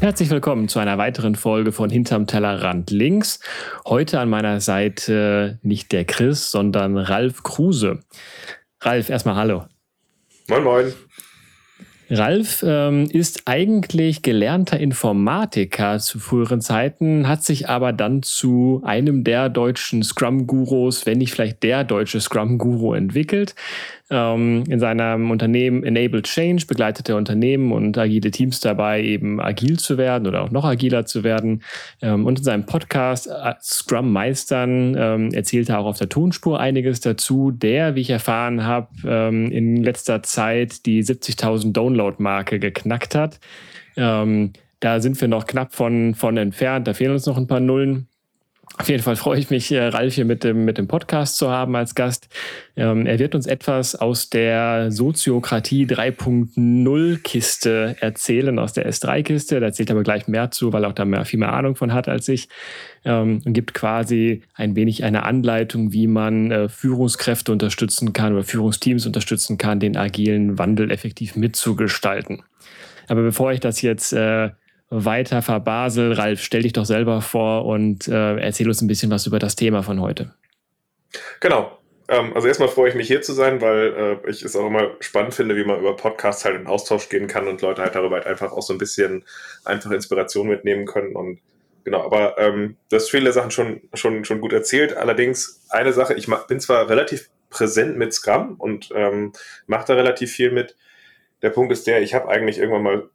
Herzlich willkommen zu einer weiteren Folge von Hinterm Tellerrand links. Heute an meiner Seite nicht der Chris, sondern Ralf Kruse. Ralf, erstmal hallo. Moin, moin. Ralf ähm, ist eigentlich gelernter Informatiker zu früheren Zeiten, hat sich aber dann zu einem der deutschen Scrum-Gurus, wenn nicht vielleicht der deutsche Scrum-Guru entwickelt. Ähm, in seinem Unternehmen Enable Change begleitet er Unternehmen und agile Teams dabei, eben agil zu werden oder auch noch agiler zu werden. Ähm, und in seinem Podcast äh, Scrum Meistern ähm, erzählt er auch auf der Tonspur einiges dazu, der, wie ich erfahren habe, ähm, in letzter Zeit die 70.000 Download-Marke geknackt hat. Ähm, da sind wir noch knapp von, von entfernt. Da fehlen uns noch ein paar Nullen. Auf jeden Fall freue ich mich, äh, Ralf hier mit dem, mit dem Podcast zu haben als Gast. Ähm, er wird uns etwas aus der Soziokratie 3.0 Kiste erzählen, aus der S3-Kiste. Da erzählt er aber gleich mehr zu, weil er auch da mehr, viel mehr Ahnung von hat als ich. Ähm, und gibt quasi ein wenig eine Anleitung, wie man äh, Führungskräfte unterstützen kann oder Führungsteams unterstützen kann, den agilen Wandel effektiv mitzugestalten. Aber bevor ich das jetzt äh, weiter verbasel. Ralf, stell dich doch selber vor und äh, erzähl uns ein bisschen was über das Thema von heute. Genau. Ähm, also erstmal freue ich mich hier zu sein, weil äh, ich es auch immer spannend finde, wie man über Podcasts halt in Austausch gehen kann und Leute halt darüber halt einfach auch so ein bisschen einfach Inspiration mitnehmen können und genau, aber ähm, du hast viele Sachen schon, schon, schon gut erzählt. Allerdings eine Sache, ich bin zwar relativ präsent mit Scrum und ähm, mache da relativ viel mit. Der Punkt ist der, ich habe eigentlich irgendwann mal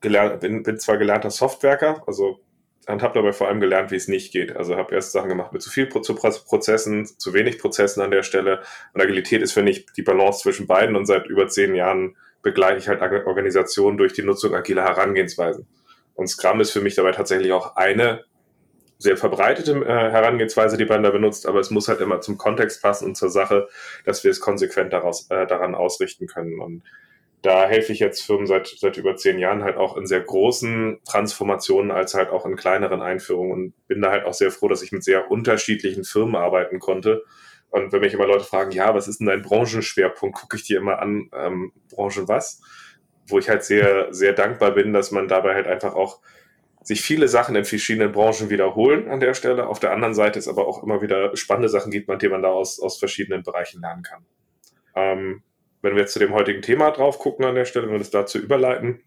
gelernt, bin, bin zwar gelernter Softwerker, also und habe dabei vor allem gelernt, wie es nicht geht. Also habe erst Sachen gemacht mit zu viel Pro zu Prozessen, zu wenig Prozessen an der Stelle. Und Agilität ist, finde ich, die Balance zwischen beiden. Und seit über zehn Jahren begleite ich halt Organisationen durch die Nutzung agiler Herangehensweisen. Und Scrum ist für mich dabei tatsächlich auch eine sehr verbreitete äh, Herangehensweise, die man da benutzt, aber es muss halt immer zum Kontext passen und zur Sache, dass wir es konsequent daraus, äh, daran ausrichten können. Und da helfe ich jetzt Firmen seit, seit über zehn Jahren halt auch in sehr großen Transformationen als halt auch in kleineren Einführungen und bin da halt auch sehr froh, dass ich mit sehr unterschiedlichen Firmen arbeiten konnte. Und wenn mich immer Leute fragen, ja, was ist denn dein Branchenschwerpunkt, gucke ich dir immer an, ähm, Branche was? Wo ich halt sehr, sehr dankbar bin, dass man dabei halt einfach auch sich viele Sachen in verschiedenen Branchen wiederholen an der Stelle. Auf der anderen Seite es aber auch immer wieder spannende Sachen gibt, mit denen man da aus, aus verschiedenen Bereichen lernen kann. Ähm, wenn wir jetzt zu dem heutigen Thema drauf gucken an der Stelle, wenn wir das dazu überleiten,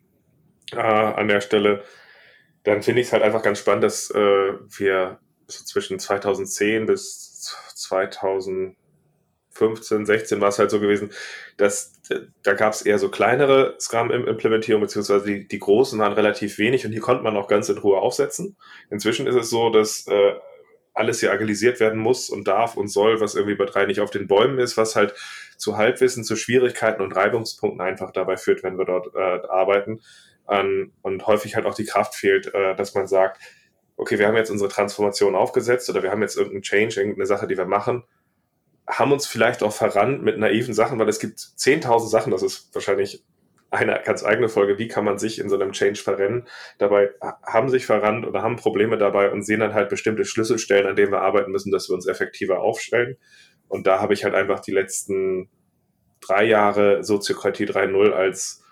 äh, an der Stelle, dann finde ich es halt einfach ganz spannend, dass äh, wir so zwischen 2010 bis 2015, 16 war es halt so gewesen, dass da gab es eher so kleinere Scrum-Implementierungen, beziehungsweise die, die großen waren relativ wenig und die konnte man auch ganz in Ruhe aufsetzen. Inzwischen ist es so, dass äh, alles hier agilisiert werden muss und darf und soll, was irgendwie bei drei nicht auf den Bäumen ist, was halt zu Halbwissen, zu Schwierigkeiten und Reibungspunkten einfach dabei führt, wenn wir dort äh, arbeiten. Ähm, und häufig halt auch die Kraft fehlt, äh, dass man sagt, okay, wir haben jetzt unsere Transformation aufgesetzt oder wir haben jetzt irgendeinen Change, irgendeine Sache, die wir machen, haben uns vielleicht auch verrannt mit naiven Sachen, weil es gibt 10.000 Sachen, das ist wahrscheinlich eine ganz eigene Folge, wie kann man sich in so einem Change verrennen. Dabei haben sich verrannt oder haben Probleme dabei und sehen dann halt bestimmte Schlüsselstellen, an denen wir arbeiten müssen, dass wir uns effektiver aufstellen. Und da habe ich halt einfach die letzten drei Jahre Soziokratie 3.0 als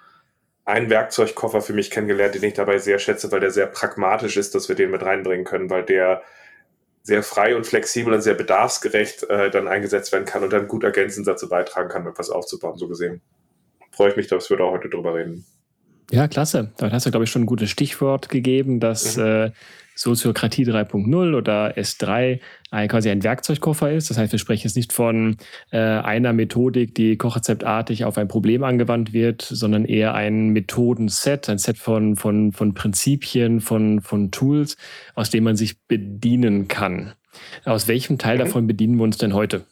einen Werkzeugkoffer für mich kennengelernt, den ich dabei sehr schätze, weil der sehr pragmatisch ist, dass wir den mit reinbringen können, weil der sehr frei und flexibel und sehr bedarfsgerecht äh, dann eingesetzt werden kann und dann gut ergänzend dazu beitragen kann, etwas aufzubauen, so gesehen. Freue ich mich, dass wir da heute drüber reden. Ja, klasse. Da hast du, glaube ich, schon ein gutes Stichwort gegeben, dass mhm. äh, Soziokratie 3.0 oder S3 ein, quasi ein Werkzeugkoffer ist. Das heißt, wir sprechen jetzt nicht von äh, einer Methodik, die konzeptartig auf ein Problem angewandt wird, sondern eher ein Methodenset, ein Set von, von, von Prinzipien, von, von Tools, aus dem man sich bedienen kann. Aus welchem Teil mhm. davon bedienen wir uns denn heute?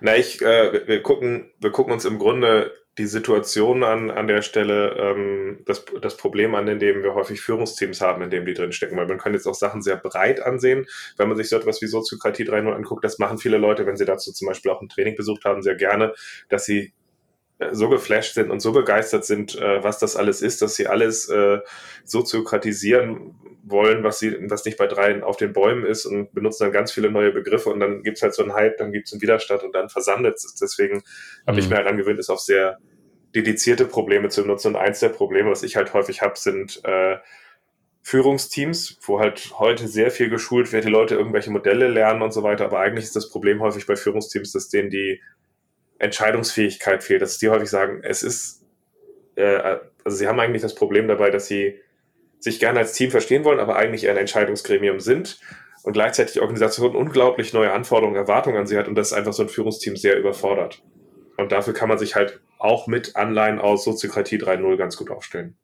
Na, ich, äh, wir gucken, wir gucken uns im Grunde die Situation an, an der Stelle, ähm, das, das Problem an, in dem wir häufig Führungsteams haben, in dem die drin stecken. Weil man kann jetzt auch Sachen sehr breit ansehen. Wenn man sich so etwas wie Soziokratie 3.0 anguckt, das machen viele Leute, wenn sie dazu zum Beispiel auch ein Training besucht haben, sehr gerne, dass sie so geflasht sind und so begeistert sind, äh, was das alles ist, dass sie alles äh, soziokratisieren wollen, was sie, was nicht bei dreien auf den Bäumen ist und benutzen dann ganz viele neue Begriffe und dann gibt's halt so einen Hype, dann gibt's einen Widerstand und dann versandet es. Deswegen mhm. habe ich mir halt angewöhnt, es auf sehr dedizierte Probleme zu benutzen. Und eins der Probleme, was ich halt häufig habe, sind äh, Führungsteams, wo halt heute sehr viel geschult wird, die Leute irgendwelche Modelle lernen und so weiter. Aber eigentlich ist das Problem häufig bei Führungsteams, dass denen die Entscheidungsfähigkeit fehlt, dass die häufig sagen, es ist, äh, also sie haben eigentlich das Problem dabei, dass sie sich gerne als Team verstehen wollen, aber eigentlich ein Entscheidungsgremium sind und gleichzeitig die Organisation unglaublich neue Anforderungen, Erwartungen an sie hat und das einfach so ein Führungsteam sehr überfordert. Und dafür kann man sich halt auch mit Anleihen aus Soziokratie 3.0 ganz gut aufstellen.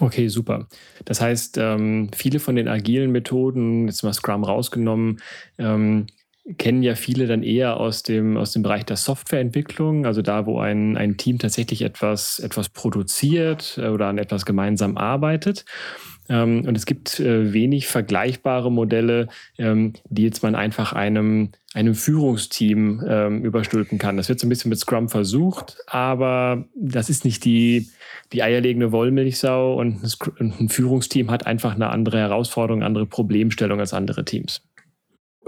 Okay, super. Das heißt, ähm, viele von den agilen Methoden, jetzt mal Scrum rausgenommen, ähm, kennen ja viele dann eher aus dem, aus dem Bereich der Softwareentwicklung, also da, wo ein, ein Team tatsächlich etwas, etwas produziert äh, oder an etwas gemeinsam arbeitet. Ähm, und es gibt äh, wenig vergleichbare Modelle, ähm, die jetzt man einfach einem, einem Führungsteam ähm, überstülpen kann. Das wird so ein bisschen mit Scrum versucht, aber das ist nicht die, die eierlegende Wollmilchsau und ein Führungsteam hat einfach eine andere Herausforderung, andere Problemstellung als andere Teams.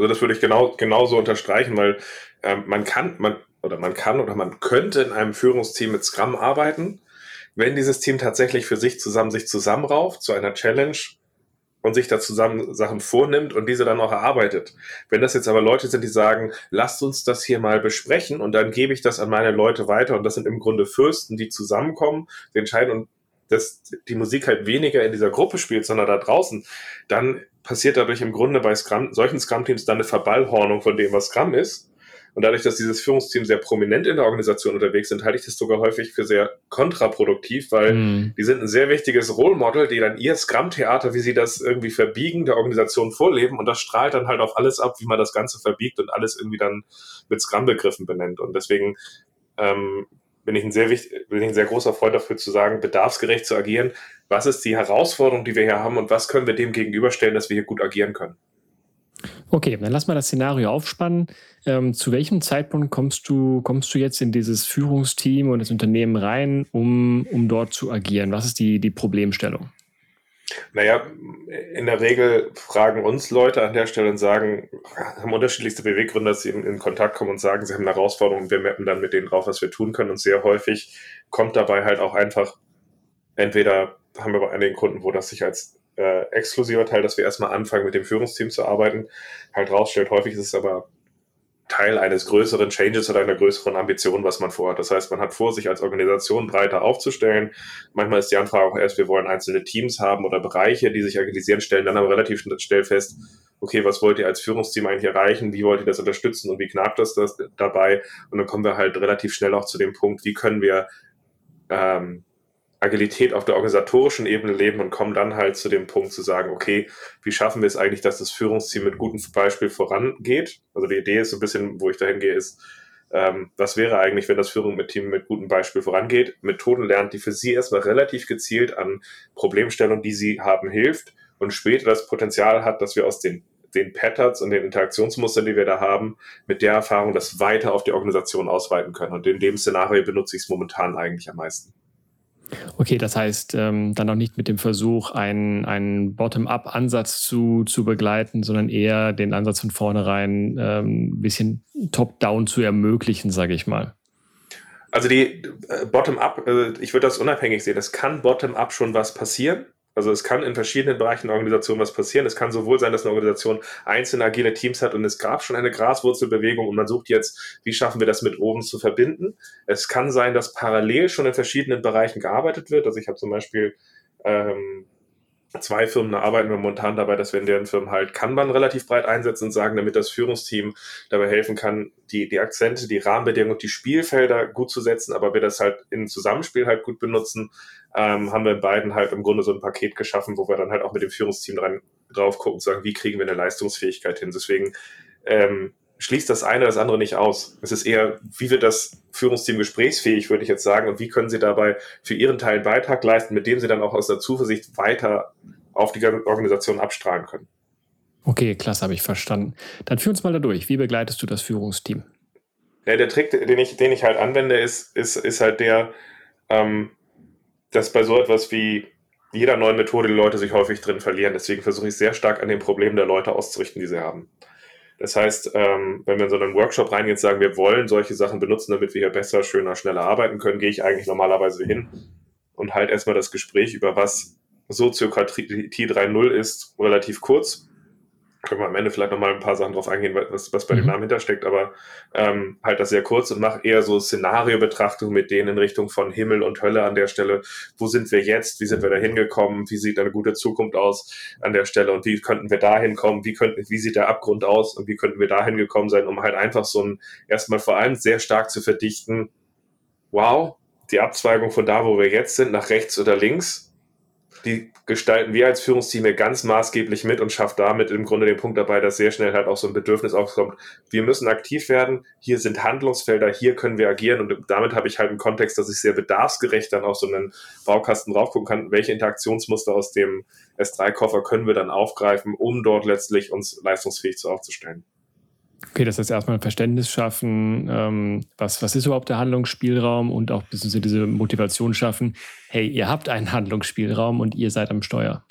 Also das würde ich genau genauso unterstreichen, weil ähm, man kann, man oder man kann oder man könnte in einem Führungsteam mit Scrum arbeiten, wenn dieses Team tatsächlich für sich zusammen sich zusammenrauft zu einer Challenge und sich da zusammen Sachen vornimmt und diese dann auch erarbeitet. Wenn das jetzt aber Leute sind, die sagen, lasst uns das hier mal besprechen und dann gebe ich das an meine Leute weiter und das sind im Grunde Fürsten, die zusammenkommen, die entscheiden und dass die Musik halt weniger in dieser Gruppe spielt, sondern da draußen, dann passiert dadurch im Grunde bei Scrum, solchen Scrum-Teams dann eine Verballhornung von dem, was Scrum ist. Und dadurch, dass dieses Führungsteam sehr prominent in der Organisation unterwegs sind, halte ich das sogar häufig für sehr kontraproduktiv, weil mm. die sind ein sehr wichtiges Role Model, die dann ihr Scrum-Theater, wie sie das irgendwie verbiegen, der Organisation vorleben und das strahlt dann halt auf alles ab, wie man das Ganze verbiegt und alles irgendwie dann mit Scrum-Begriffen benennt. Und deswegen ähm, bin ich ein sehr wichtig, bin ich ein sehr großer Freund dafür zu sagen, bedarfsgerecht zu agieren. Was ist die Herausforderung, die wir hier haben und was können wir dem gegenüberstellen, dass wir hier gut agieren können? Okay, dann lass mal das Szenario aufspannen. Ähm, zu welchem Zeitpunkt kommst du, kommst du jetzt in dieses Führungsteam und das Unternehmen rein, um, um dort zu agieren? Was ist die, die Problemstellung? Naja, in der Regel fragen uns Leute an der Stelle und sagen, haben unterschiedlichste Beweggründe, dass sie in, in Kontakt kommen und sagen, sie haben eine Herausforderung und wir mappen dann mit denen drauf, was wir tun können. Und sehr häufig kommt dabei halt auch einfach, entweder haben wir bei einigen Kunden, wo das sich als äh, exklusiver Teil, dass wir erstmal anfangen, mit dem Führungsteam zu arbeiten, halt rausstellt. Häufig ist es aber Teil eines größeren Changes oder einer größeren Ambition, was man vorhat. Das heißt, man hat vor, sich als Organisation breiter aufzustellen. Manchmal ist die Anfrage auch erst, wir wollen einzelne Teams haben oder Bereiche, die sich agilisieren, stellen dann aber relativ schnell fest, okay, was wollt ihr als Führungsteam eigentlich erreichen? Wie wollt ihr das unterstützen und wie knapp das, das dabei? Und dann kommen wir halt relativ schnell auch zu dem Punkt, wie können wir ähm, Agilität auf der organisatorischen Ebene leben und kommen dann halt zu dem Punkt zu sagen, okay, wie schaffen wir es eigentlich, dass das Führungsteam mit gutem Beispiel vorangeht? Also die Idee ist so ein bisschen, wo ich dahin gehe, ist, ähm, was wäre eigentlich, wenn das Führung mit Team mit gutem Beispiel vorangeht, Methoden lernt, die für sie erstmal relativ gezielt an Problemstellungen, die sie haben, hilft und später das Potenzial hat, dass wir aus den den Patterns und den Interaktionsmustern, die wir da haben, mit der Erfahrung das weiter auf die Organisation ausweiten können. Und in dem Szenario benutze ich es momentan eigentlich am meisten. Okay, das heißt, ähm, dann auch nicht mit dem Versuch, einen, einen Bottom-up-Ansatz zu, zu begleiten, sondern eher den Ansatz von vornherein ähm, ein bisschen top-down zu ermöglichen, sage ich mal. Also die äh, Bottom-up, äh, ich würde das unabhängig sehen. Es kann Bottom-up schon was passieren. Also es kann in verschiedenen Bereichen der Organisation was passieren. Es kann sowohl sein, dass eine Organisation einzelne agile Teams hat und es gab schon eine Graswurzelbewegung und man sucht jetzt, wie schaffen wir das mit oben zu verbinden. Es kann sein, dass parallel schon in verschiedenen Bereichen gearbeitet wird. Also ich habe zum Beispiel ähm, zwei Firmen, da arbeiten wir momentan dabei, dass wir in deren Firmen halt Kanban relativ breit einsetzen und sagen, damit das Führungsteam dabei helfen kann, die, die Akzente, die Rahmenbedingungen und die Spielfelder gut zu setzen, aber wir das halt in Zusammenspiel halt gut benutzen, ähm, haben wir beiden halt im Grunde so ein Paket geschaffen, wo wir dann halt auch mit dem Führungsteam dran, drauf gucken und sagen, wie kriegen wir eine Leistungsfähigkeit hin. Deswegen ähm, schließt das eine das andere nicht aus. Es ist eher, wie wird das Führungsteam gesprächsfähig, würde ich jetzt sagen, und wie können sie dabei für ihren Teil einen Beitrag leisten, mit dem sie dann auch aus der Zuversicht weiter auf die Organisation abstrahlen können. Okay, klasse, habe ich verstanden. Dann führ uns mal da durch. Wie begleitest du das Führungsteam? Ja, der Trick, den ich, den ich halt anwende, ist, ist, ist halt der, ähm, dass bei so etwas wie jeder neuen Methode die Leute sich häufig drin verlieren. Deswegen versuche ich sehr stark an den Problemen der Leute auszurichten, die sie haben. Das heißt, ähm, wenn wir in so einen Workshop reingehen und sagen, wir wollen solche Sachen benutzen, damit wir hier besser, schöner, schneller arbeiten können, gehe ich eigentlich normalerweise hin und halt erstmal das Gespräch über was Soziokratie 3.0 ist, relativ kurz können wir am Ende vielleicht nochmal ein paar Sachen drauf eingehen, was, was bei mhm. dem Namen hintersteckt, aber ähm, halt das sehr kurz und mache eher so Szenariobetrachtung mit denen in Richtung von Himmel und Hölle an der Stelle. Wo sind wir jetzt? Wie sind wir da hingekommen? Wie sieht eine gute Zukunft aus an der Stelle? Und wie könnten wir da hinkommen? Wie, könnten, wie sieht der Abgrund aus? Und wie könnten wir da hingekommen sein, um halt einfach so ein, erstmal vor allem sehr stark zu verdichten, wow, die Abzweigung von da, wo wir jetzt sind, nach rechts oder links, die gestalten wir als Führungsteam hier ganz maßgeblich mit und schafft damit im Grunde den Punkt dabei, dass sehr schnell halt auch so ein Bedürfnis aufkommt. Wir müssen aktiv werden. Hier sind Handlungsfelder. Hier können wir agieren. Und damit habe ich halt einen Kontext, dass ich sehr bedarfsgerecht dann auf so einen Baukasten draufgucken kann. Welche Interaktionsmuster aus dem S3-Koffer können wir dann aufgreifen, um dort letztlich uns leistungsfähig zu aufzustellen? Okay, das heißt erstmal ein Verständnis schaffen, ähm, was, was ist überhaupt der Handlungsspielraum und auch bisschen diese Motivation schaffen, hey, ihr habt einen Handlungsspielraum und ihr seid am Steuer.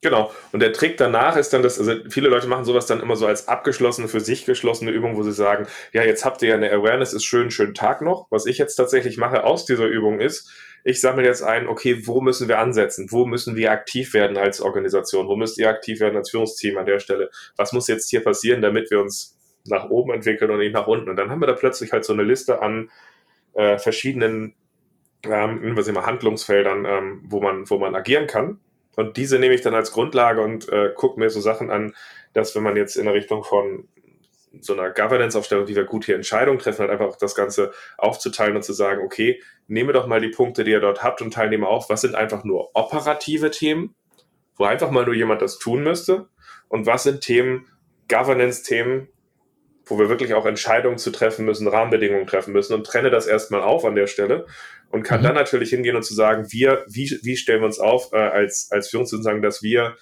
Genau. Und der Trick danach ist dann, dass, also viele Leute machen sowas dann immer so als abgeschlossene, für sich geschlossene Übung, wo sie sagen, ja, jetzt habt ihr ja eine Awareness, ist schön, schönen Tag noch. Was ich jetzt tatsächlich mache aus dieser Übung ist, ich sammle jetzt ein, okay, wo müssen wir ansetzen? Wo müssen wir aktiv werden als Organisation? Wo müsst ihr aktiv werden als Führungsteam an der Stelle? Was muss jetzt hier passieren, damit wir uns nach oben entwickeln und nicht nach unten. Und dann haben wir da plötzlich halt so eine Liste an äh, verschiedenen ähm, was immer, Handlungsfeldern, ähm, wo, man, wo man agieren kann. Und diese nehme ich dann als Grundlage und äh, gucke mir so Sachen an, dass wenn man jetzt in der Richtung von so einer Governance-Aufstellung, wie wir gut hier Entscheidungen treffen, halt einfach das Ganze aufzuteilen und zu sagen, okay, nehme doch mal die Punkte, die ihr dort habt und teilnehme auf, was sind einfach nur operative Themen, wo einfach mal nur jemand das tun müsste und was sind Themen, Governance-Themen, wo wir wirklich auch Entscheidungen zu treffen müssen, Rahmenbedingungen treffen müssen und trenne das erstmal auf an der Stelle und kann mhm. dann natürlich hingehen und zu sagen, wir, wie, wie stellen wir uns auf äh, als, als Führungsperson sagen, dass wir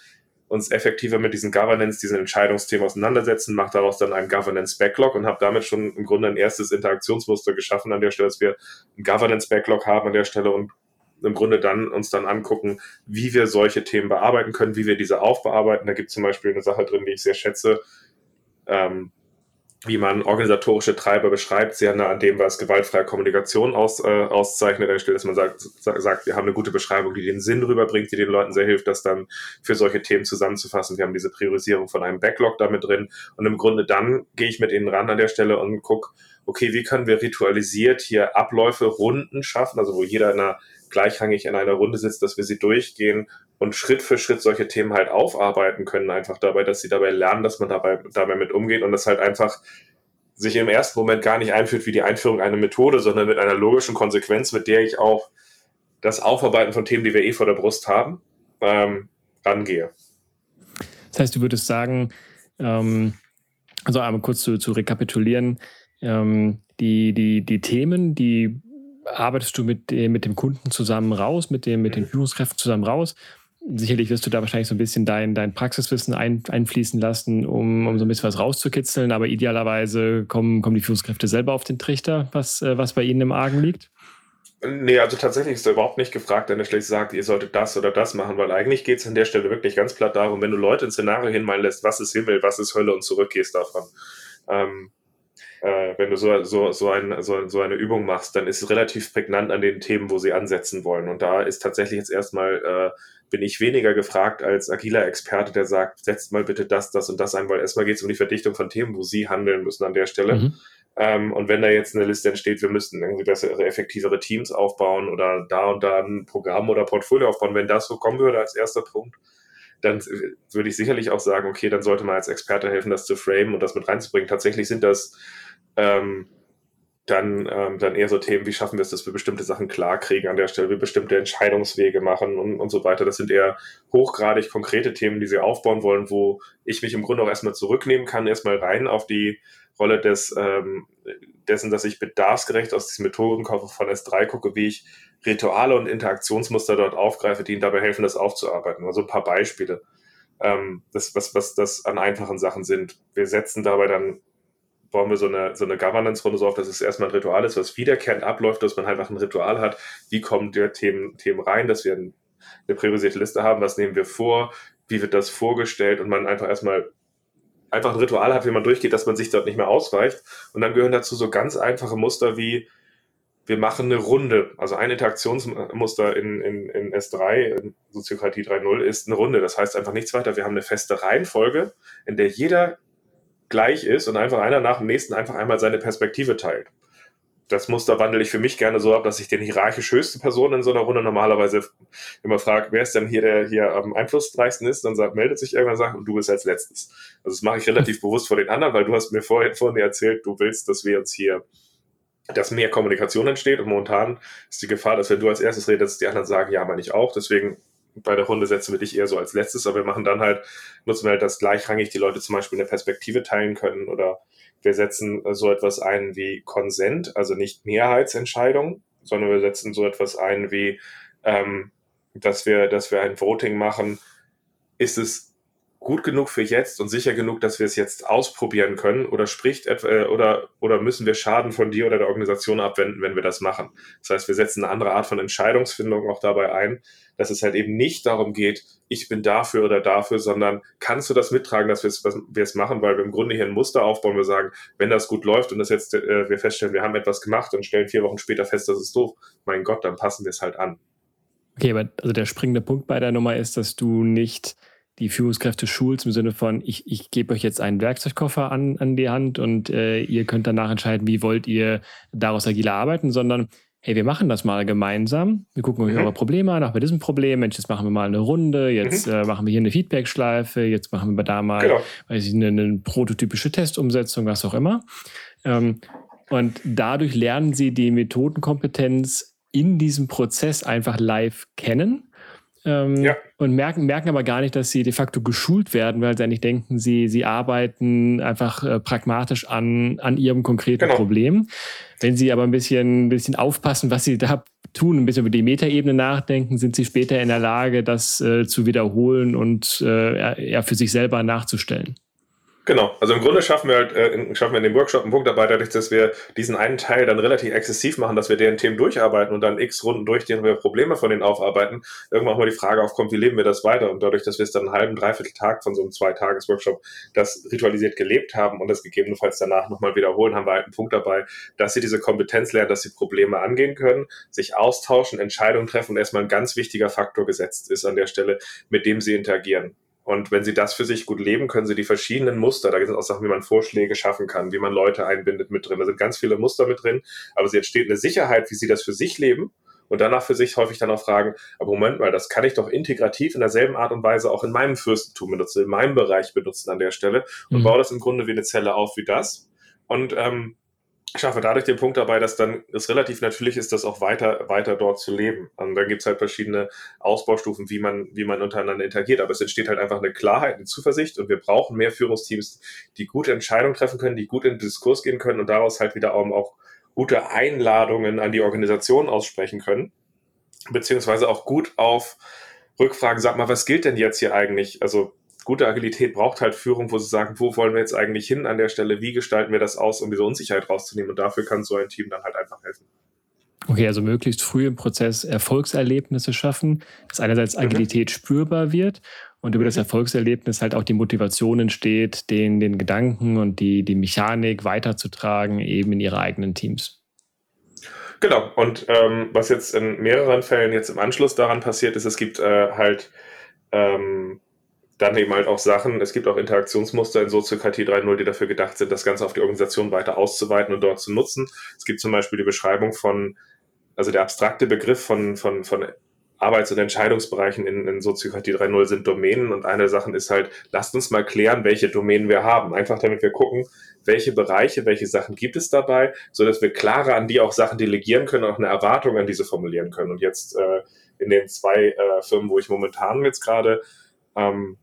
uns effektiver mit diesen Governance, diesen Entscheidungsthemen auseinandersetzen, macht daraus dann einen Governance Backlog und habe damit schon im Grunde ein erstes Interaktionsmuster geschaffen an der Stelle, dass wir einen Governance Backlog haben an der Stelle und im Grunde dann uns dann angucken, wie wir solche Themen bearbeiten können, wie wir diese aufbearbeiten. Da gibt es zum Beispiel eine Sache drin, die ich sehr schätze, ähm, wie man organisatorische Treiber beschreibt, sehr nah an dem, was gewaltfreie Kommunikation aus, äh, auszeichnet, anstelle, dass man sagt, sagt, wir haben eine gute Beschreibung, die den Sinn rüberbringt, die den Leuten sehr hilft, das dann für solche Themen zusammenzufassen. Wir haben diese Priorisierung von einem Backlog damit drin. Und im Grunde dann gehe ich mit ihnen ran an der Stelle und gucke, okay, wie können wir ritualisiert hier Abläufe, Runden schaffen, also wo jeder in einer gleichrangig in einer Runde sitzt, dass wir sie durchgehen und Schritt für Schritt solche Themen halt aufarbeiten können, einfach dabei, dass sie dabei lernen, dass man dabei, dabei mit umgeht und das halt einfach sich im ersten Moment gar nicht einführt wie die Einführung einer Methode, sondern mit einer logischen Konsequenz, mit der ich auch das Aufarbeiten von Themen, die wir eh vor der Brust haben, ähm, rangehe. Das heißt, du würdest sagen, ähm, also einmal kurz zu, zu rekapitulieren, ähm, die, die, die Themen, die arbeitest du mit, mit dem Kunden zusammen raus, mit, dem, mit den Führungskräften zusammen raus sicherlich wirst du da wahrscheinlich so ein bisschen dein, dein Praxiswissen ein, einfließen lassen, um, um so ein bisschen was rauszukitzeln. Aber idealerweise kommen, kommen die Führungskräfte selber auf den Trichter, was, äh, was bei ihnen im Argen liegt. Nee, also tatsächlich ist er überhaupt nicht gefragt, wenn er schlecht sagt, ihr solltet das oder das machen, weil eigentlich geht es an der Stelle wirklich ganz platt darum, wenn du Leute ein Szenario hinmalen lässt, was ist Himmel, was ist Hölle und zurückgehst davon. Ähm, äh, wenn du so, so, so, ein, so, so eine Übung machst, dann ist es relativ prägnant an den Themen, wo sie ansetzen wollen. Und da ist tatsächlich jetzt erstmal äh, bin ich weniger gefragt als agiler Experte, der sagt, setzt mal bitte das, das und das ein, weil erstmal geht es um die Verdichtung von Themen, wo Sie handeln müssen an der Stelle. Mhm. Ähm, und wenn da jetzt eine Liste entsteht, wir müssten irgendwie bessere, effektivere Teams aufbauen oder da und da ein Programm oder Portfolio aufbauen, wenn das so kommen würde als erster Punkt, dann würde ich sicherlich auch sagen, okay, dann sollte man als Experte helfen, das zu framen und das mit reinzubringen. Tatsächlich sind das ähm, dann, ähm, dann eher so Themen, wie schaffen wir es, dass wir bestimmte Sachen klar kriegen an der Stelle, wie bestimmte Entscheidungswege machen und, und so weiter. Das sind eher hochgradig konkrete Themen, die sie aufbauen wollen, wo ich mich im Grunde auch erstmal zurücknehmen kann, erstmal rein auf die, Rolle des, ähm, dessen, dass ich bedarfsgerecht aus diesem Methodenkoffer von S3 gucke, wie ich Rituale und Interaktionsmuster dort aufgreife, die ihnen dabei helfen, das aufzuarbeiten. Also ein paar Beispiele, ähm, das, was, was das an einfachen Sachen sind. Wir setzen dabei dann bauen wir so eine, so eine Governance-Runde so auf, dass es erstmal ein Ritual ist, was wiederkehrend abläuft, dass man einfach ein Ritual hat. Wie kommen die Themen, Themen rein, dass wir eine priorisierte Liste haben, was nehmen wir vor, wie wird das vorgestellt und man einfach erstmal einfach ein Ritual hat, wie man durchgeht, dass man sich dort nicht mehr ausweicht. Und dann gehören dazu so ganz einfache Muster wie, wir machen eine Runde. Also ein Interaktionsmuster in, in, in S3, in Soziokratie 3.0, ist eine Runde. Das heißt einfach nichts weiter. Wir haben eine feste Reihenfolge, in der jeder gleich ist und einfach einer nach dem nächsten einfach einmal seine Perspektive teilt. Das Muster wandle ich für mich gerne so ab, dass ich den hierarchisch höchste Person in so einer Runde normalerweise immer frage, wer ist denn hier, der hier am einflussreichsten ist, dann sagt, meldet sich irgendwann und sagt, und du bist als letztes. Also das mache ich relativ bewusst vor den anderen, weil du hast mir vorhin, vorhin erzählt, du willst, dass wir uns hier dass mehr Kommunikation entsteht und momentan ist die Gefahr, dass wenn du als erstes redest, die anderen sagen, ja, meine ich auch. Deswegen bei der Runde setzen wir dich eher so als letztes, aber wir machen dann halt, nutzen wir halt, dass gleichrangig die Leute zum Beispiel eine Perspektive teilen können oder wir setzen so etwas ein wie Konsent, also nicht Mehrheitsentscheidung, sondern wir setzen so etwas ein wie, ähm, dass wir, dass wir ein Voting machen. Ist es gut genug für jetzt und sicher genug, dass wir es jetzt ausprobieren können oder spricht äh, oder oder müssen wir Schaden von dir oder der Organisation abwenden, wenn wir das machen? Das heißt, wir setzen eine andere Art von Entscheidungsfindung auch dabei ein, dass es halt eben nicht darum geht, ich bin dafür oder dafür, sondern kannst du das mittragen, dass wir es, wir es machen, weil wir im Grunde hier ein Muster aufbauen. Wir sagen, wenn das gut läuft und das jetzt äh, wir feststellen, wir haben etwas gemacht und stellen vier Wochen später fest, das ist doof, mein Gott, dann passen wir es halt an. Okay, aber also der springende Punkt bei der Nummer ist, dass du nicht die Führungskräfte schulst im Sinne von, ich, ich gebe euch jetzt einen Werkzeugkoffer an, an die Hand und äh, ihr könnt danach entscheiden, wie wollt ihr daraus agiler arbeiten, sondern hey, wir machen das mal gemeinsam. Wir gucken euch mhm. eure Probleme an, auch bei diesem Problem. Mensch, jetzt machen wir mal eine Runde, jetzt mhm. äh, machen wir hier eine Feedback-Schleife, jetzt machen wir da mal genau. weiß ich, eine, eine, prototypische Testumsetzung, was auch immer. Ähm, und dadurch lernen sie die Methodenkompetenz in diesem Prozess einfach live kennen ähm, ja. Und merken, merken aber gar nicht, dass sie de facto geschult werden, weil sie eigentlich denken, sie, sie arbeiten einfach äh, pragmatisch an, an ihrem konkreten genau. Problem. Wenn sie aber ein bisschen, ein bisschen aufpassen, was sie da tun, ein bisschen über die Metaebene nachdenken, sind sie später in der Lage, das äh, zu wiederholen und äh, ja, für sich selber nachzustellen. Genau, also im Grunde schaffen wir halt, äh, schaffen wir in dem Workshop einen Punkt dabei, dadurch, dass wir diesen einen Teil dann relativ exzessiv machen, dass wir deren Themen durcharbeiten und dann x Runden durchgehen, wir Probleme von denen aufarbeiten, irgendwann mal die Frage aufkommt, wie leben wir das weiter? Und dadurch, dass wir es dann einen halben, dreiviertel Tag von so einem Zwei-Tages-Workshop das ritualisiert gelebt haben und das gegebenenfalls danach nochmal wiederholen, haben wir halt einen Punkt dabei, dass sie diese Kompetenz lernen, dass sie Probleme angehen können, sich austauschen, Entscheidungen treffen und erstmal ein ganz wichtiger Faktor gesetzt ist an der Stelle, mit dem sie interagieren. Und wenn Sie das für sich gut leben, können Sie die verschiedenen Muster, da gibt es auch Sachen, wie man Vorschläge schaffen kann, wie man Leute einbindet mit drin. Da sind ganz viele Muster mit drin, aber es entsteht eine Sicherheit, wie Sie das für sich leben und danach für sich häufig dann auch fragen, aber Moment mal, das kann ich doch integrativ in derselben Art und Weise auch in meinem Fürstentum benutzen, in meinem Bereich benutzen an der Stelle und mhm. baue das im Grunde wie eine Zelle auf wie das. Und ähm, schaffe dadurch den Punkt dabei, dass dann es relativ natürlich ist, das auch weiter, weiter dort zu leben. Und dann gibt es halt verschiedene Ausbaustufen, wie man, wie man untereinander interagiert. Aber es entsteht halt einfach eine Klarheit, eine Zuversicht und wir brauchen mehr Führungsteams, die gute Entscheidungen treffen können, die gut in den Diskurs gehen können und daraus halt wieder auch gute Einladungen an die Organisation aussprechen können, beziehungsweise auch gut auf Rückfragen, sag mal, was gilt denn jetzt hier eigentlich? Also gute Agilität braucht halt Führung, wo sie sagen, wo wollen wir jetzt eigentlich hin an der Stelle, wie gestalten wir das aus, um diese Unsicherheit rauszunehmen. Und dafür kann so ein Team dann halt einfach helfen. Okay, also möglichst früh im Prozess Erfolgserlebnisse schaffen, dass einerseits mhm. Agilität mhm. spürbar wird und über das mhm. Erfolgserlebnis halt auch die Motivation entsteht, den, den Gedanken und die, die Mechanik weiterzutragen, eben in ihre eigenen Teams. Genau, und ähm, was jetzt in mehreren Fällen jetzt im Anschluss daran passiert ist, es gibt äh, halt ähm, dann eben halt auch Sachen, es gibt auch Interaktionsmuster in Soziokratie 3.0, die dafür gedacht sind, das Ganze auf die Organisation weiter auszuweiten und dort zu nutzen. Es gibt zum Beispiel die Beschreibung von, also der abstrakte Begriff von, von, von Arbeits- und Entscheidungsbereichen in, in Soziokratie 3.0 sind Domänen und eine Sache ist halt, lasst uns mal klären, welche Domänen wir haben. Einfach damit wir gucken, welche Bereiche, welche Sachen gibt es dabei, so dass wir klarer an die auch Sachen delegieren können, auch eine Erwartung an diese formulieren können. Und jetzt äh, in den zwei äh, Firmen, wo ich momentan jetzt gerade ähm,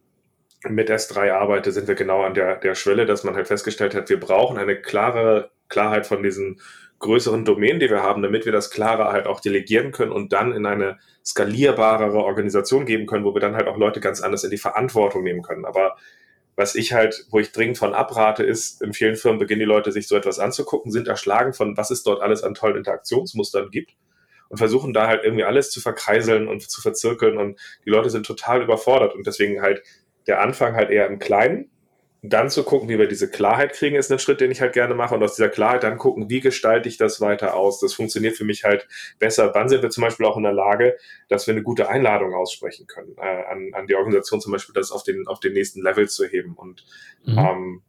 mit S3 arbeite, sind wir genau an der, der Schwelle, dass man halt festgestellt hat, wir brauchen eine klare Klarheit von diesen größeren Domänen, die wir haben, damit wir das klarer halt auch delegieren können und dann in eine skalierbarere Organisation geben können, wo wir dann halt auch Leute ganz anders in die Verantwortung nehmen können. Aber was ich halt, wo ich dringend von abrate, ist, in vielen Firmen beginnen die Leute sich so etwas anzugucken, sind erschlagen von, was es dort alles an tollen Interaktionsmustern gibt und versuchen da halt irgendwie alles zu verkreiseln und zu verzirkeln und die Leute sind total überfordert und deswegen halt der Anfang halt eher im Kleinen. Dann zu gucken, wie wir diese Klarheit kriegen, ist ein Schritt, den ich halt gerne mache. Und aus dieser Klarheit dann gucken, wie gestalte ich das weiter aus. Das funktioniert für mich halt besser. Wann sind wir zum Beispiel auch in der Lage, dass wir eine gute Einladung aussprechen können, äh, an, an die Organisation zum Beispiel, das auf den, auf den nächsten Level zu heben. Und mhm. ähm,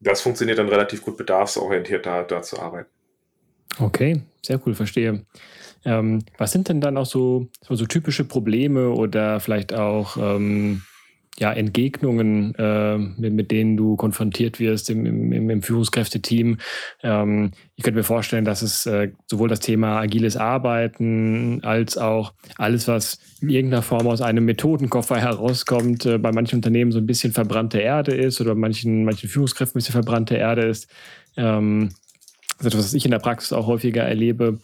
das funktioniert dann relativ gut, bedarfsorientiert da, da zu arbeiten. Okay, sehr cool, verstehe. Ähm, was sind denn dann auch so, so, typische Probleme oder vielleicht auch ähm, ja, Entgegnungen, äh, mit, mit, denen du konfrontiert wirst im, im, im Führungskräfteteam. Ähm, ich könnte mir vorstellen, dass es äh, sowohl das Thema agiles Arbeiten als auch alles, was in irgendeiner Form aus einem Methodenkoffer herauskommt, äh, bei manchen Unternehmen so ein bisschen verbrannte Erde ist oder bei manchen, manchen Führungskräften ein bisschen verbrannte Erde ist. Ähm, das ist etwas, was ich in der Praxis auch häufiger erlebe.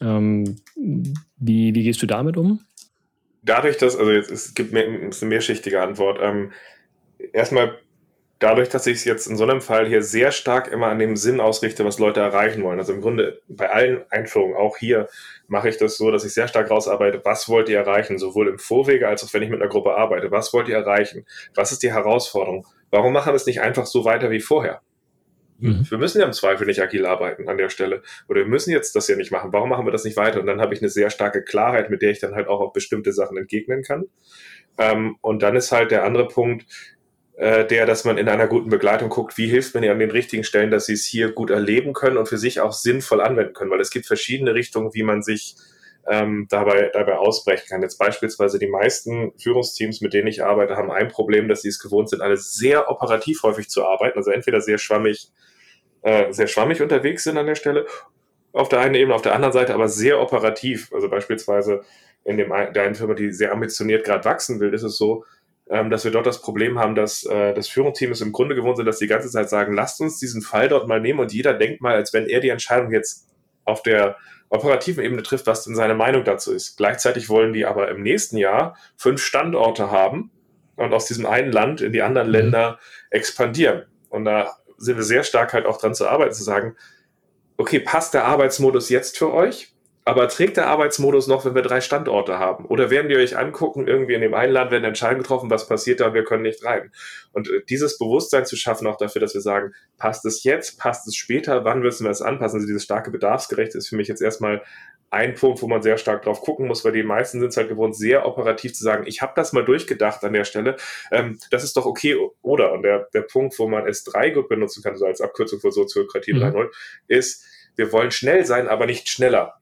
Ähm, wie, wie gehst du damit um? Dadurch, dass, also jetzt, es gibt mehr, es ist eine mehrschichtige Antwort. Ähm, erstmal dadurch, dass ich es jetzt in so einem Fall hier sehr stark immer an dem Sinn ausrichte, was Leute erreichen wollen. Also im Grunde bei allen Einführungen, auch hier, mache ich das so, dass ich sehr stark rausarbeite, was wollt ihr erreichen, sowohl im Vorwege als auch wenn ich mit einer Gruppe arbeite. Was wollt ihr erreichen? Was ist die Herausforderung? Warum machen wir es nicht einfach so weiter wie vorher? Mhm. Wir müssen ja im Zweifel nicht agil arbeiten an der Stelle. Oder wir müssen jetzt das ja nicht machen. Warum machen wir das nicht weiter? Und dann habe ich eine sehr starke Klarheit, mit der ich dann halt auch auf bestimmte Sachen entgegnen kann. Ähm, und dann ist halt der andere Punkt, äh, der, dass man in einer guten Begleitung guckt, wie hilft man ihr an den richtigen Stellen, dass sie es hier gut erleben können und für sich auch sinnvoll anwenden können. Weil es gibt verschiedene Richtungen, wie man sich ähm, dabei, dabei ausbrechen kann. Jetzt beispielsweise die meisten Führungsteams, mit denen ich arbeite, haben ein Problem, dass sie es gewohnt sind, alles sehr operativ häufig zu arbeiten. Also entweder sehr schwammig äh, sehr schwammig unterwegs sind an der Stelle. Auf der einen Ebene, auf der anderen Seite aber sehr operativ. Also beispielsweise in dem, der einen Firma, die sehr ambitioniert gerade wachsen will, ist es so, ähm, dass wir dort das Problem haben, dass äh, das Führungsteam ist im Grunde gewohnt sind, dass die ganze Zeit sagen, lasst uns diesen Fall dort mal nehmen und jeder denkt mal, als wenn er die Entscheidung jetzt auf der operativen Ebene trifft, was denn seine Meinung dazu ist. Gleichzeitig wollen die aber im nächsten Jahr fünf Standorte haben und aus diesem einen Land in die anderen mhm. Länder expandieren. Und da sind wir sehr stark halt auch dran zu arbeiten, zu sagen, okay, passt der Arbeitsmodus jetzt für euch? Aber trägt der Arbeitsmodus noch, wenn wir drei Standorte haben? Oder werden die euch angucken, irgendwie in dem einen Land werden Entscheidungen getroffen, was passiert da wir können nicht rein? Und äh, dieses Bewusstsein zu schaffen, auch dafür, dass wir sagen, passt es jetzt, passt es später, wann müssen wir es anpassen? Also dieses starke Bedarfsgerechte ist für mich jetzt erstmal ein Punkt, wo man sehr stark drauf gucken muss, weil die meisten sind es halt gewohnt, sehr operativ zu sagen, ich habe das mal durchgedacht an der Stelle, ähm, das ist doch okay, oder? Und der, der Punkt, wo man S3 gut benutzen kann, so als Abkürzung für Soziokratie mhm. 3.0, ist, wir wollen schnell sein, aber nicht schneller.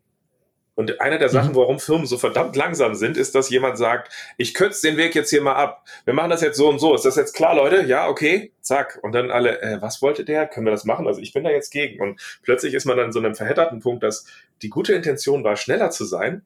Und eine der Sachen, mhm. warum Firmen so verdammt langsam sind, ist, dass jemand sagt, ich kürze den Weg jetzt hier mal ab. Wir machen das jetzt so und so. Ist das jetzt klar, Leute? Ja, okay, zack. Und dann alle, äh, was wollte der? Können wir das machen? Also ich bin da jetzt gegen. Und plötzlich ist man dann so einem verhedderten Punkt, dass die gute Intention war, schneller zu sein,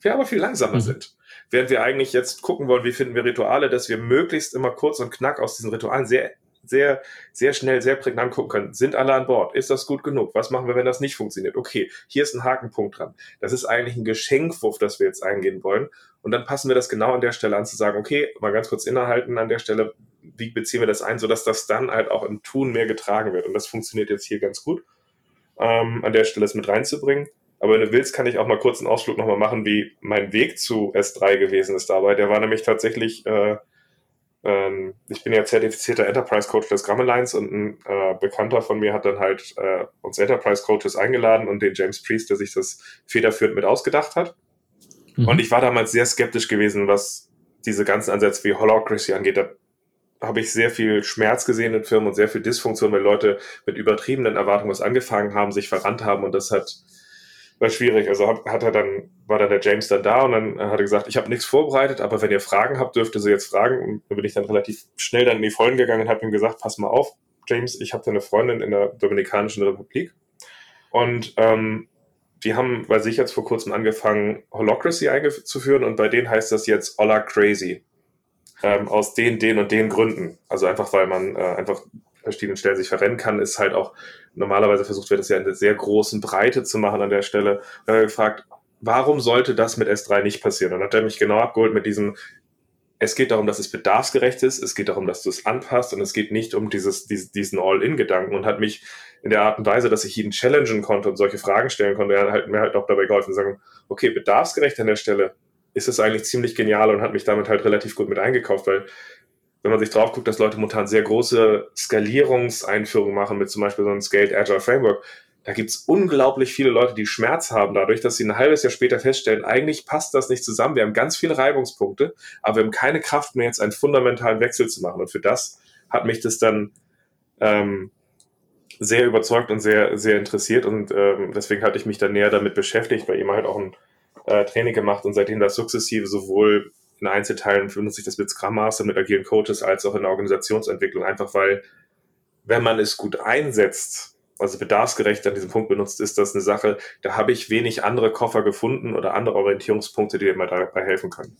wir aber viel langsamer mhm. sind. Während wir eigentlich jetzt gucken wollen, wie finden wir Rituale, dass wir möglichst immer kurz und knack aus diesen Ritualen sehr sehr, sehr schnell, sehr prägnant gucken können. Sind alle an Bord? Ist das gut genug? Was machen wir, wenn das nicht funktioniert? Okay, hier ist ein Hakenpunkt dran. Das ist eigentlich ein Geschenkwurf, das wir jetzt eingehen wollen. Und dann passen wir das genau an der Stelle an, zu sagen, okay, mal ganz kurz innehalten an der Stelle, wie beziehen wir das ein, sodass das dann halt auch im Tun mehr getragen wird. Und das funktioniert jetzt hier ganz gut, ähm, an der Stelle es mit reinzubringen. Aber wenn du willst, kann ich auch mal kurz einen Ausflug nochmal machen, wie mein Weg zu S3 gewesen ist dabei. Der war nämlich tatsächlich äh, ähm, ich bin ja zertifizierter Enterprise Coach des Gramm Alliance und ein äh, Bekannter von mir hat dann halt äh, uns Enterprise Coaches eingeladen und den James Priest, der sich das federführend mit ausgedacht hat. Mhm. Und ich war damals sehr skeptisch gewesen, was diese ganzen Ansätze wie Holocracy angeht. Da habe ich sehr viel Schmerz gesehen in Firmen und sehr viel Dysfunktion, weil Leute mit übertriebenen Erwartungen was angefangen haben, sich verrannt haben und das hat war schwierig. Also hat, hat er dann, war dann der James dann da und dann hat er gesagt, ich habe nichts vorbereitet, aber wenn ihr Fragen habt, dürft ihr sie jetzt fragen. Und dann bin ich dann relativ schnell dann in die Vollen gegangen und habe ihm gesagt, pass mal auf, James, ich habe da eine Freundin in der Dominikanischen Republik. Und ähm, die haben bei sich jetzt vor kurzem angefangen, Holocracy einzuführen und bei denen heißt das jetzt Hola Crazy. ähm, aus den, den und den Gründen. Also einfach, weil man äh, einfach verschiedenen Stellen sich verrennen kann, ist halt auch normalerweise versucht wird, das ja in einer sehr großen Breite zu machen an der Stelle. Und er gefragt, warum sollte das mit S3 nicht passieren? Und dann hat er mich genau abgeholt mit diesem, es geht darum, dass es bedarfsgerecht ist, es geht darum, dass du es anpasst und es geht nicht um dieses, diesen All-In-Gedanken und hat mich in der Art und Weise, dass ich ihn challengen konnte und solche Fragen stellen konnte, er hat mir halt auch dabei geholfen, zu sagen, okay, bedarfsgerecht an der Stelle ist es eigentlich ziemlich genial und hat mich damit halt relativ gut mit eingekauft, weil wenn man sich drauf guckt, dass Leute momentan sehr große Skalierungseinführungen machen mit zum Beispiel so einem Scaled Agile Framework, da gibt es unglaublich viele Leute, die Schmerz haben dadurch, dass sie ein halbes Jahr später feststellen, eigentlich passt das nicht zusammen. Wir haben ganz viele Reibungspunkte, aber wir haben keine Kraft mehr, jetzt einen fundamentalen Wechsel zu machen. Und für das hat mich das dann ähm, sehr überzeugt und sehr, sehr interessiert. Und ähm, deswegen hatte ich mich dann näher damit beschäftigt, weil ihm halt auch ein äh, Training gemacht und seitdem das sukzessive sowohl in Einzelteilen benutze ich das mit Scrum Master, mit agilen Coaches, als auch in der Organisationsentwicklung, einfach weil, wenn man es gut einsetzt, also bedarfsgerecht an diesem Punkt benutzt, ist das eine Sache, da habe ich wenig andere Koffer gefunden oder andere Orientierungspunkte, die mir dabei helfen können.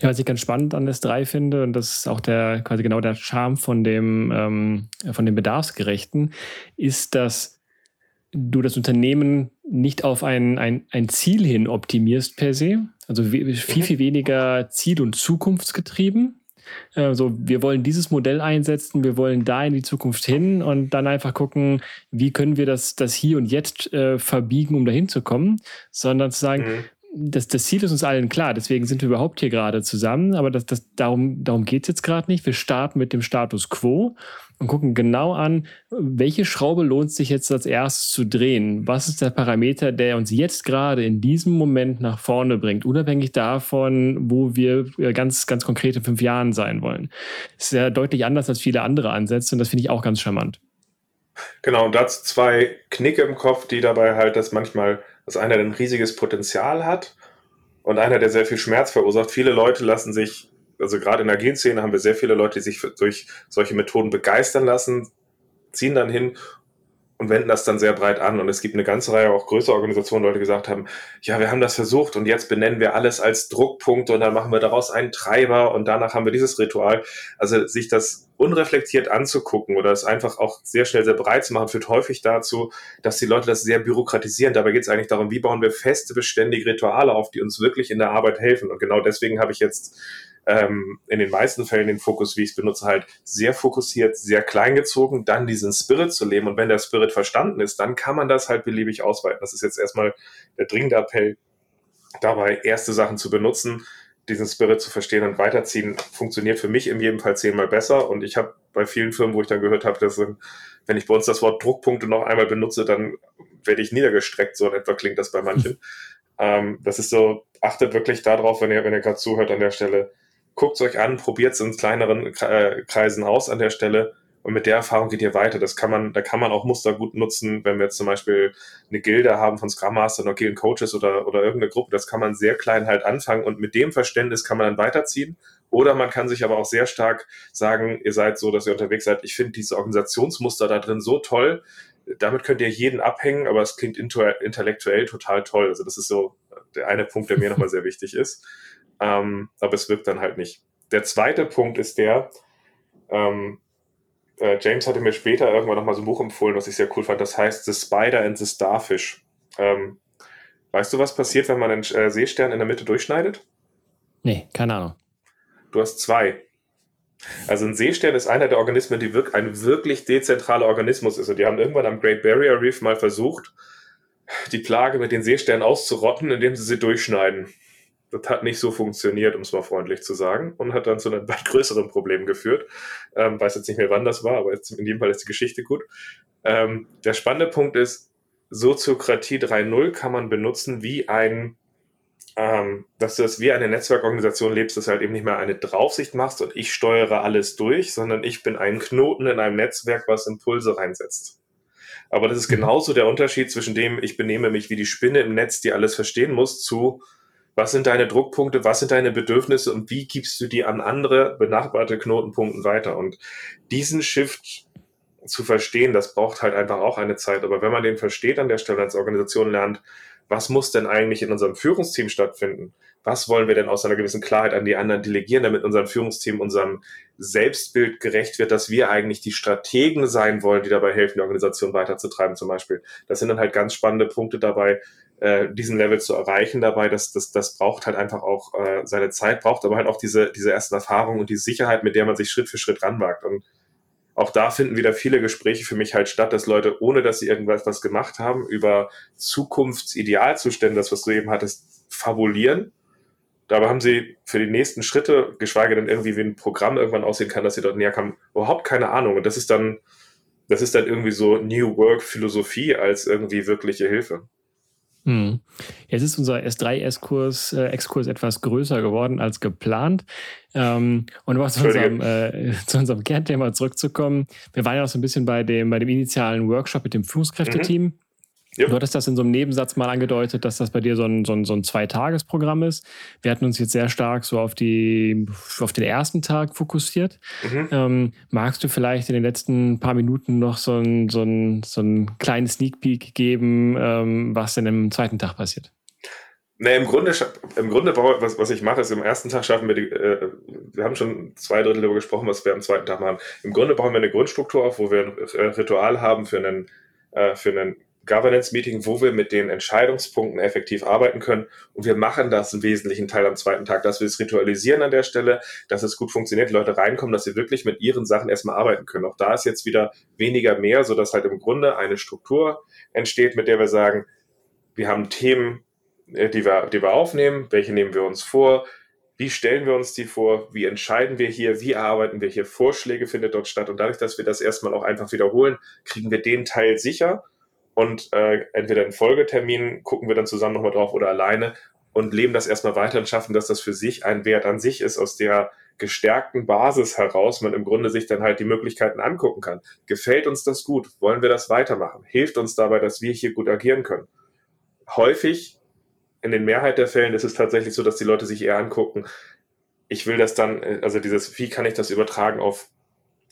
Ja, was ich ganz spannend an S3 finde, und das ist auch der quasi genau der Charme von dem, ähm, von dem Bedarfsgerechten, ist, dass du das Unternehmen nicht auf ein, ein, ein Ziel hin optimierst per se, also viel, viel weniger Ziel- und zukunftsgetrieben, also wir wollen dieses Modell einsetzen, wir wollen da in die Zukunft hin und dann einfach gucken, wie können wir das, das hier und jetzt äh, verbiegen, um dahin zu kommen, sondern zu sagen, mhm. das, das Ziel ist uns allen klar, deswegen sind wir überhaupt hier gerade zusammen, aber das, das, darum, darum geht es jetzt gerade nicht. Wir starten mit dem Status quo und gucken genau an, welche Schraube lohnt sich jetzt als erstes zu drehen. Was ist der Parameter, der uns jetzt gerade in diesem Moment nach vorne bringt, unabhängig davon, wo wir äh, ganz, ganz konkret in fünf Jahren sein wollen. Das ist ja deutlich anders als viele andere Ansätze und das finde ich auch ganz charmant. Genau, und dazu zwei Knicke im Kopf, die dabei halt das manchmal dass einer ein riesiges Potenzial hat und einer, der sehr viel Schmerz verursacht. Viele Leute lassen sich, also gerade in der Genszene haben wir sehr viele Leute, die sich durch solche Methoden begeistern lassen, ziehen dann hin und wenden das dann sehr breit an. Und es gibt eine ganze Reihe auch größere Organisationen, Leute gesagt haben, ja, wir haben das versucht und jetzt benennen wir alles als Druckpunkte und dann machen wir daraus einen Treiber und danach haben wir dieses Ritual. Also sich das unreflektiert anzugucken oder es einfach auch sehr schnell sehr breit zu machen, führt häufig dazu, dass die Leute das sehr bürokratisieren. Dabei geht es eigentlich darum, wie bauen wir feste, beständige Rituale auf, die uns wirklich in der Arbeit helfen. Und genau deswegen habe ich jetzt ähm, in den meisten Fällen den Fokus, wie ich es benutze, halt sehr fokussiert, sehr klein gezogen, dann diesen Spirit zu leben. Und wenn der Spirit verstanden ist, dann kann man das halt beliebig ausweiten. Das ist jetzt erstmal der dringende Appell, dabei erste Sachen zu benutzen, diesen Spirit zu verstehen und weiterziehen, funktioniert für mich in jedem Fall zehnmal besser. Und ich habe bei vielen Firmen, wo ich dann gehört habe, dass wenn ich bei uns das Wort Druckpunkte noch einmal benutze, dann werde ich niedergestreckt, so in etwa klingt das bei manchen. ähm, das ist so, achtet wirklich darauf, wenn ihr, wenn ihr gerade zuhört an der Stelle, guckt es euch an, probiert es in kleineren äh, Kreisen aus an der Stelle und mit der Erfahrung geht ihr weiter. Das kann man, da kann man auch Muster gut nutzen, wenn wir jetzt zum Beispiel eine Gilde haben von Scrum Master, agilen Coaches oder, oder irgendeine Gruppe. Das kann man sehr klein halt anfangen und mit dem Verständnis kann man dann weiterziehen. Oder man kann sich aber auch sehr stark sagen, ihr seid so, dass ihr unterwegs seid. Ich finde diese Organisationsmuster da drin so toll. Damit könnt ihr jeden abhängen, aber es klingt intellektuell total toll. Also das ist so der eine Punkt, der mir nochmal sehr wichtig ist ähm, aber es wirkt dann halt nicht. Der zweite Punkt ist der, ähm, äh, James hatte mir später irgendwann nochmal so ein Buch empfohlen, was ich sehr cool fand, das heißt The Spider and the Starfish. Ähm, weißt du, was passiert, wenn man einen äh, Seestern in der Mitte durchschneidet? Nee, keine Ahnung. Du hast zwei. Also ein Seestern ist einer der Organismen, die wirklich ein wirklich dezentraler Organismus ist. Und die haben irgendwann am Great Barrier Reef mal versucht, die Plage mit den Seesternen auszurotten, indem sie sie durchschneiden. Das hat nicht so funktioniert, um es mal freundlich zu sagen, und hat dann zu einem weit größeren Problem geführt. Ähm, weiß jetzt nicht mehr, wann das war, aber jetzt in jedem Fall ist die Geschichte gut. Ähm, der spannende Punkt ist, Soziokratie 3.0 kann man benutzen wie ein, ähm, dass du es wie eine Netzwerkorganisation lebst, dass du halt eben nicht mehr eine Draufsicht machst und ich steuere alles durch, sondern ich bin ein Knoten in einem Netzwerk, was Impulse reinsetzt. Aber das ist mhm. genauso der Unterschied zwischen dem, ich benehme mich wie die Spinne im Netz, die alles verstehen muss, zu was sind deine Druckpunkte, was sind deine Bedürfnisse und wie gibst du die an andere benachbarte Knotenpunkten weiter? Und diesen Shift zu verstehen, das braucht halt einfach auch eine Zeit. Aber wenn man den versteht an der Stelle als Organisation lernt, was muss denn eigentlich in unserem Führungsteam stattfinden? was wollen wir denn aus einer gewissen Klarheit an die anderen delegieren, damit unser Führungsteam unserem Selbstbild gerecht wird, dass wir eigentlich die Strategen sein wollen, die dabei helfen, die Organisation weiterzutreiben zum Beispiel. Das sind dann halt ganz spannende Punkte dabei, äh, diesen Level zu erreichen dabei. Das, das, das braucht halt einfach auch äh, seine Zeit, braucht aber halt auch diese, diese ersten Erfahrungen und die Sicherheit, mit der man sich Schritt für Schritt ranwagt. Und auch da finden wieder viele Gespräche für mich halt statt, dass Leute, ohne dass sie irgendwas was gemacht haben, über Zukunftsidealzustände, das was du eben hattest, fabulieren Dabei haben sie für die nächsten Schritte, geschweige denn irgendwie wie ein Programm irgendwann aussehen kann, dass sie dort näher kommen, überhaupt keine Ahnung. Und das ist dann, das ist dann irgendwie so New Work Philosophie als irgendwie wirkliche Hilfe. Hm. Jetzt ist unser S3-Exkurs äh, Exkurs etwas größer geworden als geplant. Ähm, und um zu unserem, äh, zu unserem Kernthema zurückzukommen, wir waren ja noch so ein bisschen bei dem, bei dem initialen Workshop mit dem Führungskräfteteam. Mhm. Ja. Du hattest das in so einem Nebensatz mal angedeutet, dass das bei dir so ein, so ein, so ein Zweitagesprogramm ist. Wir hatten uns jetzt sehr stark so auf, die, auf den ersten Tag fokussiert. Mhm. Ähm, magst du vielleicht in den letzten paar Minuten noch so ein, so ein, so einen kleinen Sneak Peek geben, ähm, was denn im zweiten Tag passiert? Nee, im Grunde, im Grunde was, was ich mache, ist im ersten Tag schaffen wir die, äh, wir haben schon zwei Drittel darüber gesprochen, was wir am zweiten Tag machen. Im Grunde bauen wir eine Grundstruktur auf, wo wir ein Ritual haben für einen, äh, für einen Governance-Meeting, wo wir mit den Entscheidungspunkten effektiv arbeiten können. Und wir machen das im wesentlichen Teil am zweiten Tag, dass wir es ritualisieren an der Stelle, dass es gut funktioniert, Leute reinkommen, dass sie wirklich mit ihren Sachen erstmal arbeiten können. Auch da ist jetzt wieder weniger mehr, so dass halt im Grunde eine Struktur entsteht, mit der wir sagen, wir haben Themen, äh, die wir, die wir aufnehmen, welche nehmen wir uns vor, wie stellen wir uns die vor, wie entscheiden wir hier, wie arbeiten wir hier, Vorschläge findet dort statt. Und dadurch, dass wir das erstmal auch einfach wiederholen, kriegen wir den Teil sicher und äh, entweder in Folgeterminen gucken wir dann zusammen nochmal drauf oder alleine und leben das erstmal weiter und schaffen, dass das für sich ein Wert an sich ist, aus der gestärkten Basis heraus man im Grunde sich dann halt die Möglichkeiten angucken kann. Gefällt uns das gut? Wollen wir das weitermachen? Hilft uns dabei, dass wir hier gut agieren können? Häufig, in den Mehrheit der Fällen, ist es tatsächlich so, dass die Leute sich eher angucken, ich will das dann, äh, also dieses, wie kann ich das übertragen auf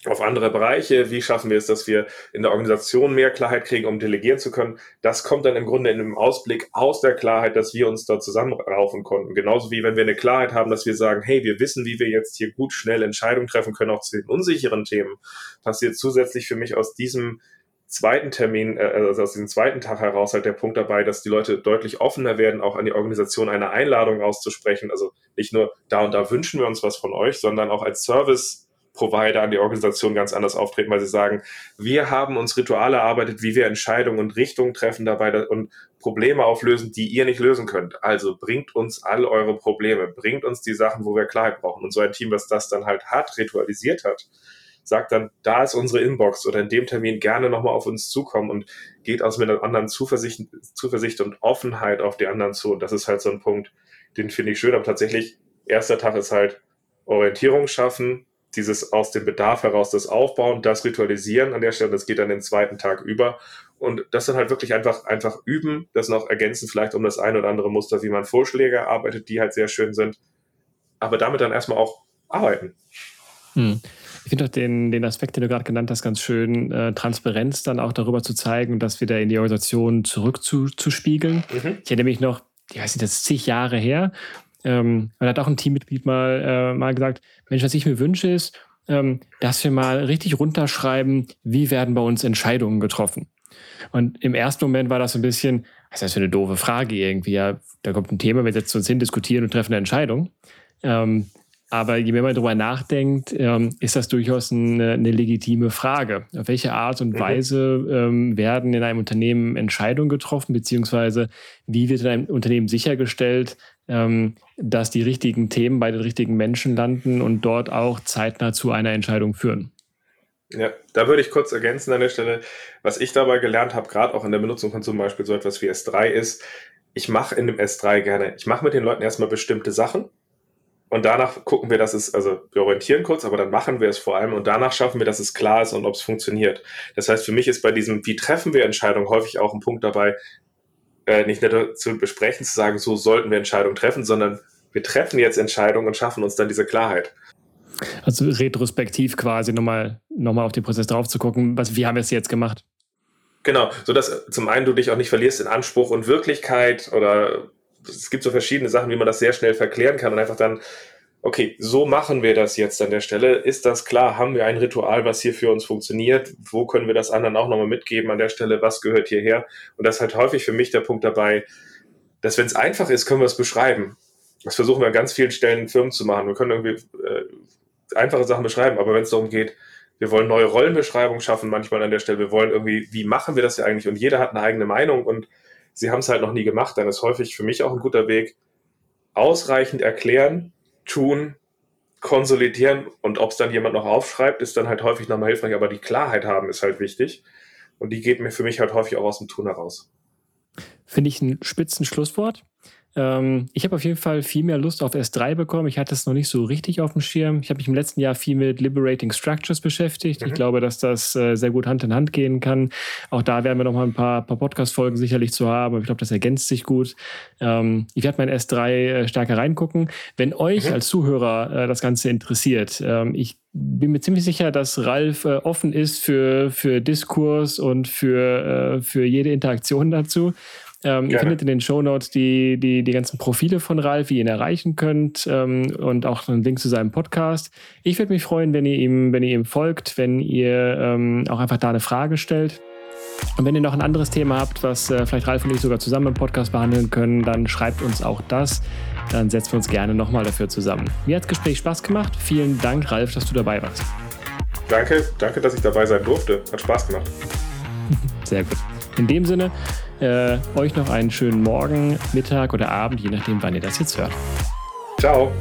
auf andere Bereiche, wie schaffen wir es, dass wir in der Organisation mehr Klarheit kriegen, um delegieren zu können. Das kommt dann im Grunde in einem Ausblick aus der Klarheit, dass wir uns da zusammenraufen konnten. Genauso wie wenn wir eine Klarheit haben, dass wir sagen, hey, wir wissen, wie wir jetzt hier gut schnell Entscheidungen treffen können, auch zu den unsicheren Themen, passiert zusätzlich für mich aus diesem zweiten Termin, äh, also aus dem zweiten Tag heraus halt der Punkt dabei, dass die Leute deutlich offener werden, auch an die Organisation eine Einladung auszusprechen. Also nicht nur da und da wünschen wir uns was von euch, sondern auch als Service Provider an die Organisation ganz anders auftreten, weil sie sagen, wir haben uns Rituale erarbeitet, wie wir Entscheidungen und Richtungen treffen dabei und Probleme auflösen, die ihr nicht lösen könnt. Also bringt uns all eure Probleme, bringt uns die Sachen, wo wir Klarheit brauchen. Und so ein Team, was das dann halt hat, ritualisiert hat, sagt dann, da ist unsere Inbox oder in dem Termin gerne nochmal auf uns zukommen und geht aus mit einer anderen Zuversicht, Zuversicht und Offenheit auf die anderen zu. Und das ist halt so ein Punkt, den finde ich schön. Aber tatsächlich, erster Tag ist halt Orientierung schaffen, dieses aus dem Bedarf heraus das Aufbauen, das Ritualisieren an der Stelle, das geht dann den zweiten Tag über. Und das dann halt wirklich einfach, einfach üben, das noch ergänzen, vielleicht um das ein oder andere Muster, wie man Vorschläge erarbeitet, die halt sehr schön sind. Aber damit dann erstmal auch arbeiten. Hm. Ich finde auch den, den Aspekt, den du gerade genannt hast, ganz schön, äh, Transparenz dann auch darüber zu zeigen und das wieder in die Organisation zurückzuspiegeln. Mhm. Ich erinnere mich noch, ich weiß nicht, das ist zig Jahre her, ähm, und hat auch ein Teammitglied mal, äh, mal gesagt, Mensch, was ich mir wünsche ist, ähm, dass wir mal richtig runterschreiben, wie werden bei uns Entscheidungen getroffen. Und im ersten Moment war das so ein bisschen, was ist das für eine doofe Frage irgendwie? Ja, da kommt ein Thema, wir setzen uns hin, diskutieren und treffen eine Entscheidung. Ähm, aber je mehr man darüber nachdenkt, ähm, ist das durchaus eine, eine, legitime Frage. Auf welche Art und mhm. Weise ähm, werden in einem Unternehmen Entscheidungen getroffen, beziehungsweise wie wird in einem Unternehmen sichergestellt, ähm, dass die richtigen Themen bei den richtigen Menschen landen und dort auch zeitnah zu einer Entscheidung führen? Ja, da würde ich kurz ergänzen an der Stelle, was ich dabei gelernt habe, gerade auch in der Benutzung von zum Beispiel so etwas wie S3 ist, ich mache in dem S3 gerne, ich mache mit den Leuten erstmal bestimmte Sachen und danach gucken wir, dass es, also wir orientieren kurz, aber dann machen wir es vor allem und danach schaffen wir, dass es klar ist und ob es funktioniert. Das heißt, für mich ist bei diesem, wie treffen wir Entscheidungen, häufig auch ein Punkt dabei, äh, nicht nur zu besprechen, zu sagen, so sollten wir Entscheidungen treffen, sondern wir treffen jetzt Entscheidungen und schaffen uns dann diese Klarheit. Also retrospektiv quasi nochmal nochmal auf den Prozess drauf zu gucken, was, wie haben wir es jetzt gemacht? Genau, so dass zum einen du dich auch nicht verlierst in Anspruch und Wirklichkeit oder es gibt so verschiedene Sachen, wie man das sehr schnell verklären kann und einfach dann, okay, so machen wir das jetzt an der Stelle. Ist das klar? Haben wir ein Ritual, was hier für uns funktioniert? Wo können wir das anderen auch nochmal mitgeben an der Stelle? Was gehört hierher? Und das ist halt häufig für mich der Punkt dabei, dass wenn es einfach ist, können wir es beschreiben. Das versuchen wir an ganz vielen Stellen in Firmen zu machen. Wir können irgendwie äh, einfache Sachen beschreiben, aber wenn es darum geht, wir wollen neue Rollenbeschreibungen schaffen manchmal an der Stelle, wir wollen irgendwie, wie machen wir das ja eigentlich? Und jeder hat eine eigene Meinung und sie haben es halt noch nie gemacht, dann ist häufig für mich auch ein guter Weg, ausreichend erklären, tun, konsolidieren und ob es dann jemand noch aufschreibt, ist dann halt häufig nochmal hilfreich, aber die Klarheit haben ist halt wichtig und die geht mir für mich halt häufig auch aus dem Tun heraus. Finde ich ein spitzen Schlusswort. Ähm, ich habe auf jeden Fall viel mehr Lust auf S3 bekommen. Ich hatte es noch nicht so richtig auf dem Schirm. Ich habe mich im letzten Jahr viel mit Liberating Structures beschäftigt. Mhm. Ich glaube, dass das äh, sehr gut Hand in Hand gehen kann. Auch da werden wir noch mal ein paar, paar Podcast-Folgen sicherlich zu haben. Ich glaube, das ergänzt sich gut. Ähm, ich werde mein S3 äh, stärker reingucken. Wenn euch mhm. als Zuhörer äh, das Ganze interessiert, ähm, ich bin mir ziemlich sicher, dass Ralf äh, offen ist für, für Diskurs und für, äh, für jede Interaktion dazu. Ähm, ihr findet in den Show Notes die, die, die ganzen Profile von Ralf, wie ihr ihn erreichen könnt ähm, und auch einen Link zu seinem Podcast. Ich würde mich freuen, wenn ihr ihm, wenn ihr ihm folgt, wenn ihr ähm, auch einfach da eine Frage stellt. Und wenn ihr noch ein anderes Thema habt, was äh, vielleicht Ralf und ich sogar zusammen im Podcast behandeln können, dann schreibt uns auch das. Dann setzen wir uns gerne nochmal dafür zusammen. Mir hat das Gespräch Spaß gemacht. Vielen Dank, Ralf, dass du dabei warst. Danke, danke, dass ich dabei sein durfte. Hat Spaß gemacht. Sehr gut. In dem Sinne, äh, euch noch einen schönen Morgen, Mittag oder Abend, je nachdem, wann ihr das jetzt hört. Ciao.